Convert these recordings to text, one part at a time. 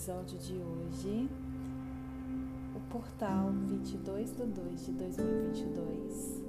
episódio de hoje, o portal 22 de 2 de 2022,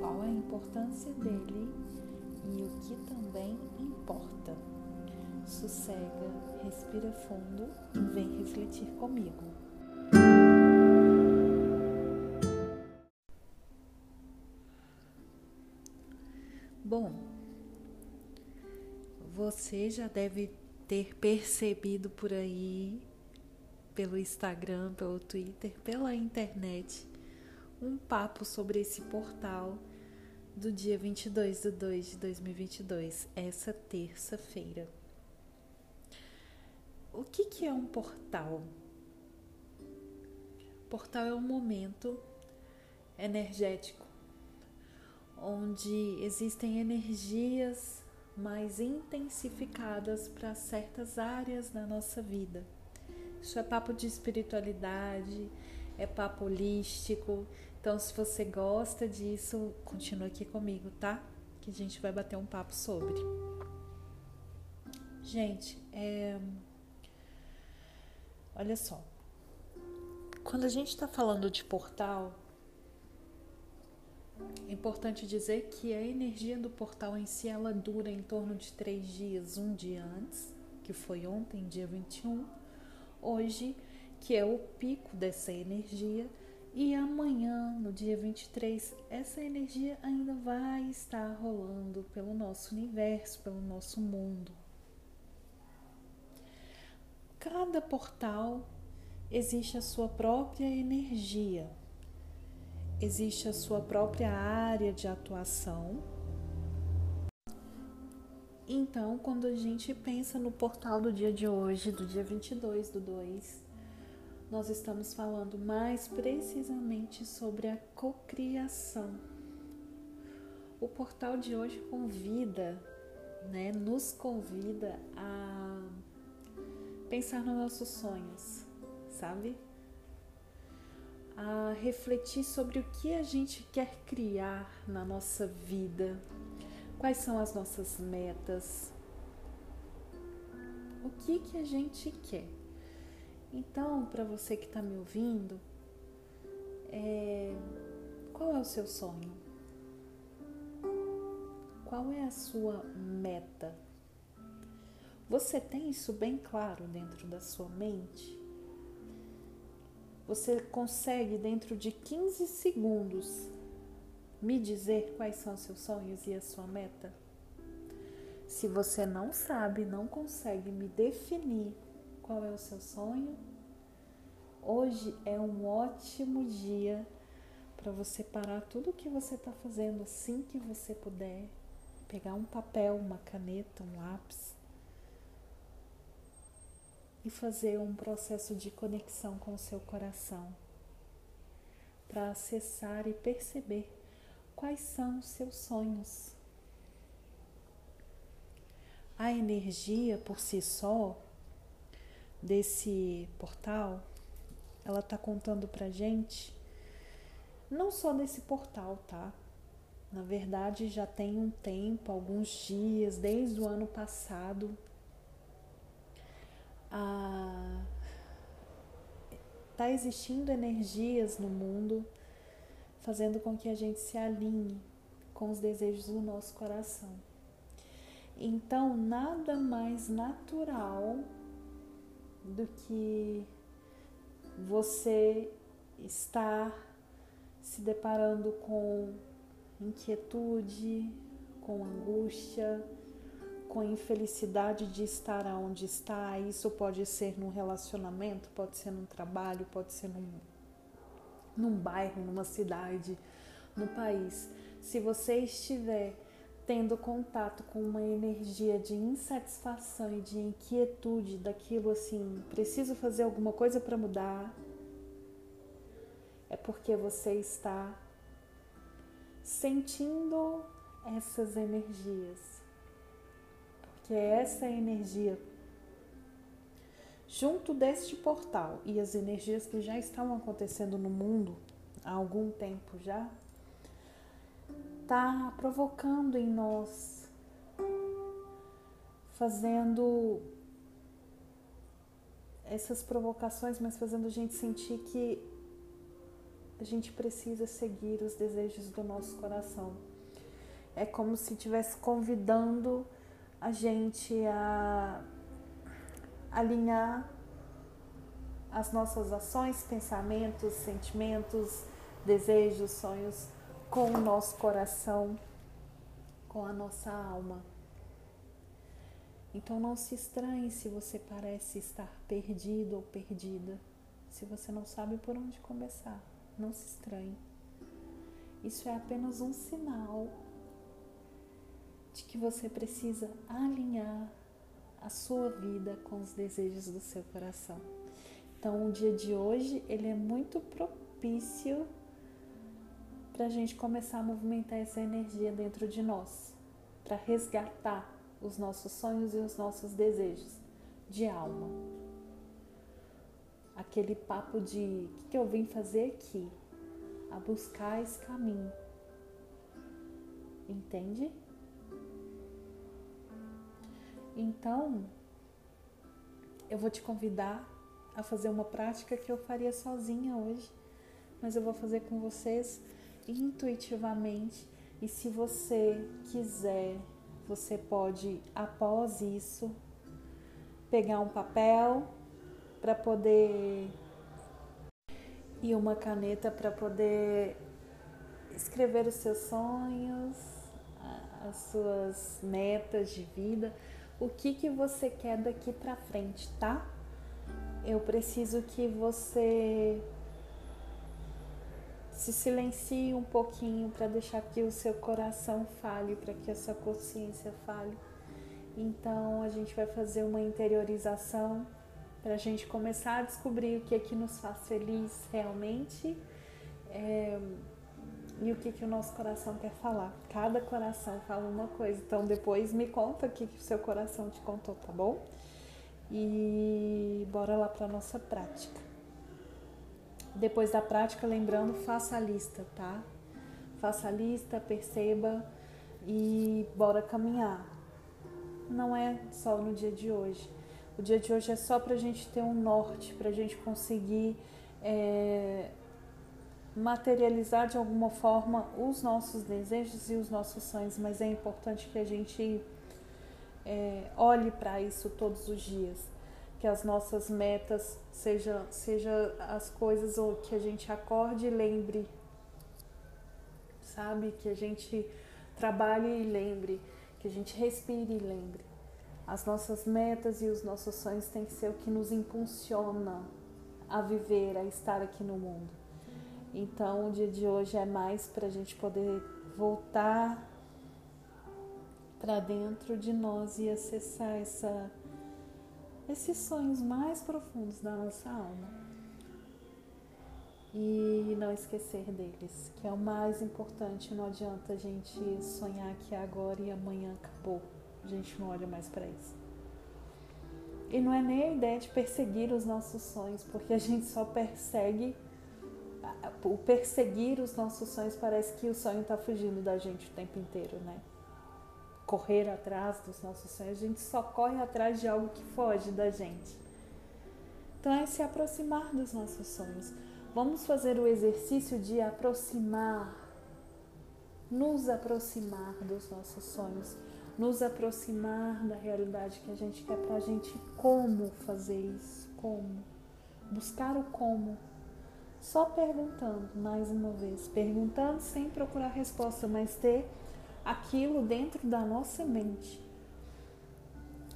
qual a importância dele e o que também importa. Sossega, respira fundo e vem refletir comigo. Bom, você já deve ter percebido por aí, pelo Instagram, pelo Twitter, pela internet, um papo sobre esse portal do dia 22 de 2 de 2022, essa terça-feira. O que, que é um portal? Portal é um momento energético onde existem energias mais intensificadas para certas áreas da nossa vida. Isso é papo de espiritualidade, é papo holístico. Então, se você gosta disso, continua aqui comigo, tá? Que a gente vai bater um papo sobre. Gente, é... olha só. Quando a gente está falando de portal, é importante dizer que a energia do portal em si ela dura em torno de três dias, um dia antes, que foi ontem, dia 21, hoje, que é o pico dessa energia, e amanhã, no dia 23, essa energia ainda vai estar rolando pelo nosso universo, pelo nosso mundo. Cada portal existe a sua própria energia existe a sua própria área de atuação. Então, quando a gente pensa no portal do dia de hoje, do dia 22 do 2, nós estamos falando mais precisamente sobre a cocriação. O portal de hoje convida, né, nos convida a pensar nos nossos sonhos, sabe? A refletir sobre o que a gente quer criar na nossa vida, quais são as nossas metas, o que que a gente quer. Então, para você que está me ouvindo, é, qual é o seu sonho? Qual é a sua meta? Você tem isso bem claro dentro da sua mente? Você consegue, dentro de 15 segundos, me dizer quais são seus sonhos e a sua meta? Se você não sabe, não consegue me definir qual é o seu sonho, hoje é um ótimo dia para você parar tudo o que você está fazendo assim que você puder, pegar um papel, uma caneta, um lápis e fazer um processo de conexão com o seu coração para acessar e perceber quais são os seus sonhos. A energia por si só desse portal, ela está contando para gente, não só desse portal, tá? Na verdade, já tem um tempo, alguns dias, desde o ano passado, a tá existindo energias no mundo fazendo com que a gente se alinhe com os desejos do nosso coração. Então, nada mais natural do que você estar se deparando com inquietude, com angústia, com a infelicidade de estar onde está. Isso pode ser num relacionamento, pode ser num trabalho, pode ser num, num bairro, numa cidade, no país. Se você estiver tendo contato com uma energia de insatisfação e de inquietude daquilo assim, preciso fazer alguma coisa para mudar, é porque você está sentindo essas energias que é essa energia junto deste portal e as energias que já estão acontecendo no mundo há algum tempo já, está provocando em nós, fazendo essas provocações, mas fazendo a gente sentir que a gente precisa seguir os desejos do nosso coração. É como se estivesse convidando a gente a alinhar as nossas ações, pensamentos, sentimentos, desejos, sonhos com o nosso coração, com a nossa alma. Então não se estranhe se você parece estar perdido ou perdida, se você não sabe por onde começar. Não se estranhe. Isso é apenas um sinal de que você precisa alinhar a sua vida com os desejos do seu coração. Então, o dia de hoje ele é muito propício para a gente começar a movimentar essa energia dentro de nós, para resgatar os nossos sonhos e os nossos desejos de alma. Aquele papo de o que, que eu vim fazer aqui? A buscar esse caminho. Entende? Então, eu vou te convidar a fazer uma prática que eu faria sozinha hoje, mas eu vou fazer com vocês intuitivamente. E se você quiser, você pode, após isso, pegar um papel para poder e uma caneta para poder escrever os seus sonhos, as suas metas de vida, o que que você quer daqui para frente, tá? Eu preciso que você se silencie um pouquinho para deixar que o seu coração fale, para que a sua consciência fale. Então a gente vai fazer uma interiorização para a gente começar a descobrir o que é que nos faz feliz realmente é, e o que, que o nosso coração quer falar. Cada coração fala uma coisa, então depois me conta o que, que o seu coração te contou, tá bom? E bora lá para nossa prática. Depois da prática, lembrando, faça a lista, tá? Faça a lista, perceba e bora caminhar. Não é só no dia de hoje. O dia de hoje é só para a gente ter um norte, para a gente conseguir é, materializar de alguma forma os nossos desejos e os nossos sonhos, mas é importante que a gente é, olhe para isso todos os dias que as nossas metas seja seja as coisas ou que a gente acorde e lembre, sabe? Que a gente trabalhe e lembre, que a gente respire e lembre. As nossas metas e os nossos sonhos têm que ser o que nos impulsiona a viver, a estar aqui no mundo. Então, o dia de hoje é mais para a gente poder voltar para dentro de nós e acessar essa esses sonhos mais profundos da nossa alma. E não esquecer deles, que é o mais importante. Não adianta a gente sonhar que agora e amanhã acabou. A gente não olha mais para isso. E não é nem a ideia de perseguir os nossos sonhos, porque a gente só persegue. O perseguir os nossos sonhos parece que o sonho está fugindo da gente o tempo inteiro, né? correr atrás dos nossos sonhos, a gente só corre atrás de algo que foge da gente. Então é se aproximar dos nossos sonhos. Vamos fazer o exercício de aproximar, nos aproximar dos nossos sonhos, nos aproximar da realidade que a gente quer para a gente como fazer isso, como buscar o como. Só perguntando mais uma vez, perguntando sem procurar resposta, mas ter aquilo dentro da nossa mente.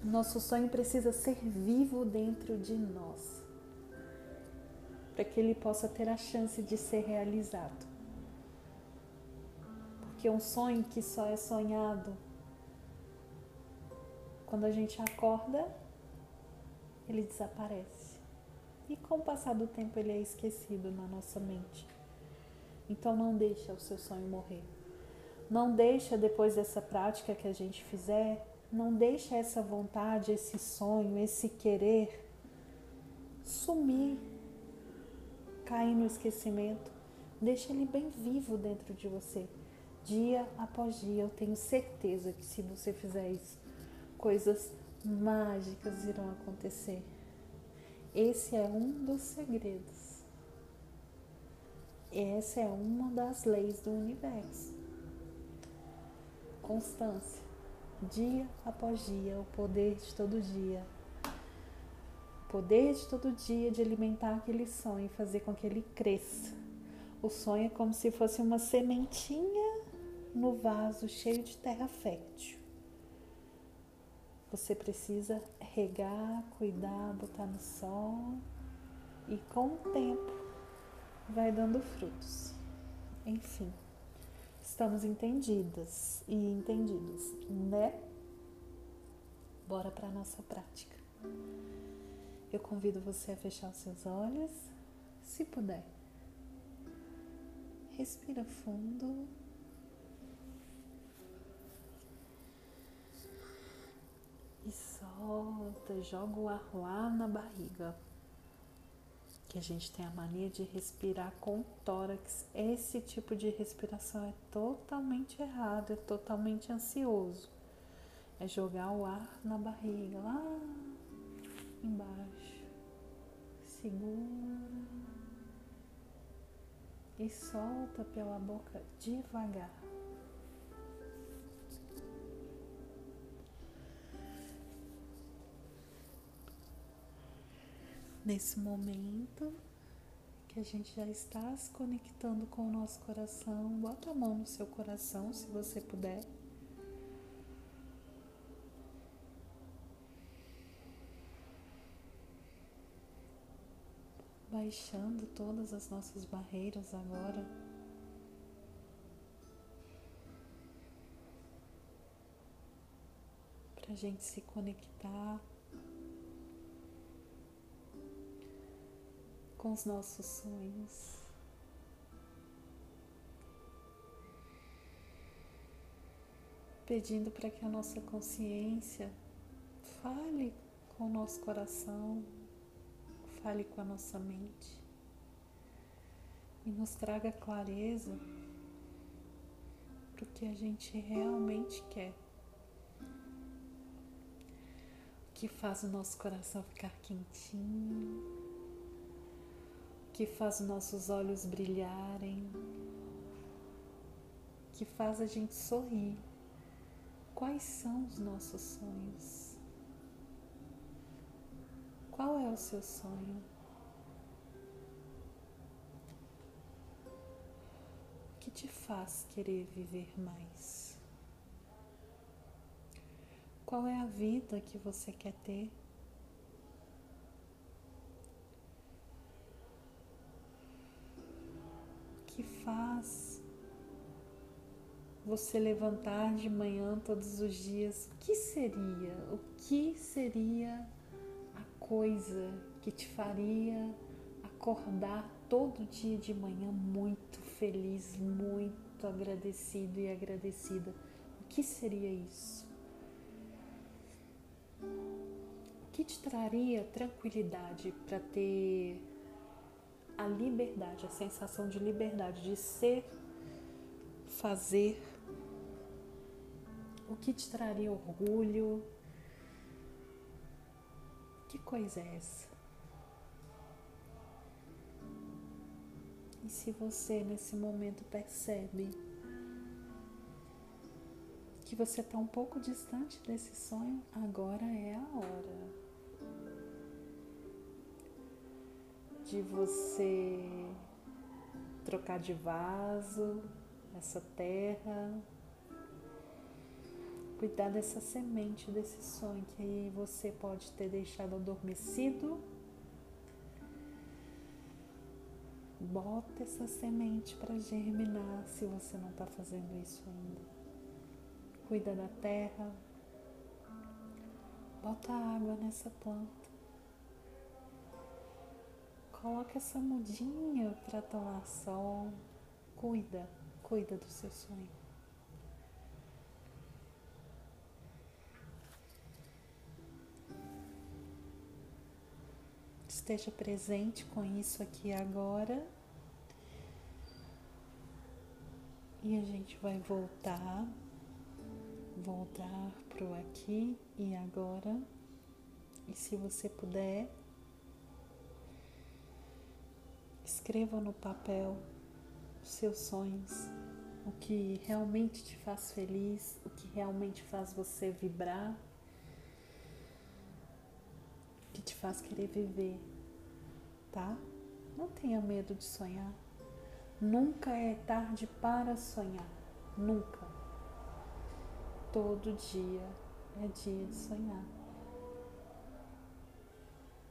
Nosso sonho precisa ser vivo dentro de nós, para que ele possa ter a chance de ser realizado. Porque um sonho que só é sonhado quando a gente acorda, ele desaparece. E com o passar do tempo ele é esquecido na nossa mente. Então não deixa o seu sonho morrer. Não deixa depois dessa prática que a gente fizer, não deixa essa vontade, esse sonho, esse querer sumir, cair no esquecimento. Deixa ele bem vivo dentro de você, dia após dia. Eu tenho certeza que se você fizer isso, coisas mágicas irão acontecer. Esse é um dos segredos. Essa é uma das leis do universo. Constância, dia após dia, o poder de todo dia. O poder de todo dia de alimentar aquele sonho e fazer com que ele cresça. O sonho é como se fosse uma sementinha no vaso cheio de terra fértil. Você precisa regar, cuidar, botar no sol e com o tempo vai dando frutos. Enfim, estamos entendidas e entendidos, né? Bora para nossa prática. Eu convido você a fechar os seus olhos, se puder. Respira fundo. e solta, joga o ar lá na barriga. Que a gente tem a mania de respirar com o tórax. Esse tipo de respiração é totalmente errado, é totalmente ansioso. É jogar o ar na barriga, lá embaixo. Segura e solta pela boca devagar. Nesse momento que a gente já está se conectando com o nosso coração, bota a mão no seu coração se você puder. Baixando todas as nossas barreiras agora. Para a gente se conectar com os nossos sonhos. Pedindo para que a nossa consciência fale com o nosso coração, fale com a nossa mente e nos traga clareza para o que a gente realmente quer. O que faz o nosso coração ficar quentinho que faz nossos olhos brilharem, que faz a gente sorrir. Quais são os nossos sonhos? Qual é o seu sonho? O que te faz querer viver mais? Qual é a vida que você quer ter? Que faz você levantar de manhã todos os dias? O que seria? O que seria a coisa que te faria acordar todo dia de manhã muito feliz, muito agradecido e agradecida? O que seria isso? O que te traria tranquilidade para ter a liberdade, a sensação de liberdade, de ser, fazer, o que te traria orgulho. Que coisa é essa? E se você nesse momento percebe que você está um pouco distante desse sonho, agora é a hora. De você trocar de vaso essa terra, cuidar dessa semente, desse sonho que você pode ter deixado adormecido. Bota essa semente para germinar se você não está fazendo isso ainda. Cuida da terra. Bota água nessa planta. Coloca essa mudinha para tomar sol. Cuida, cuida do seu sonho. Esteja presente com isso aqui agora. E a gente vai voltar, voltar pro aqui e agora. E se você puder, Escreva no papel os seus sonhos, o que realmente te faz feliz, o que realmente faz você vibrar, o que te faz querer viver, tá? Não tenha medo de sonhar. Nunca é tarde para sonhar. Nunca. Todo dia é dia de sonhar.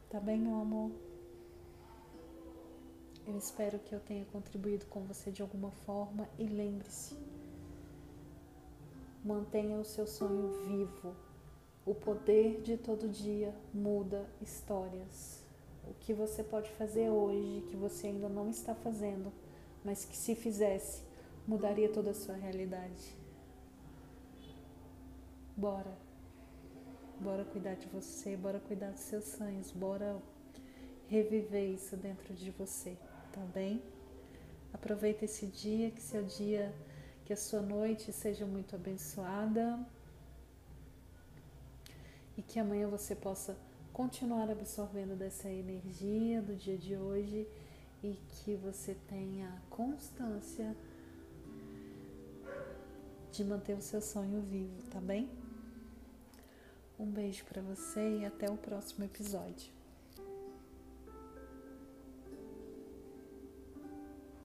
Tá bem, meu amor? Eu espero que eu tenha contribuído com você de alguma forma e lembre-se, mantenha o seu sonho vivo. O poder de todo dia muda histórias. O que você pode fazer hoje que você ainda não está fazendo, mas que se fizesse, mudaria toda a sua realidade. Bora. Bora cuidar de você, bora cuidar dos seus sonhos, bora reviver isso dentro de você tá bem? Aproveita esse dia, que seu dia, que a sua noite seja muito abençoada e que amanhã você possa continuar absorvendo dessa energia do dia de hoje e que você tenha constância de manter o seu sonho vivo, tá bem? Um beijo para você e até o próximo episódio.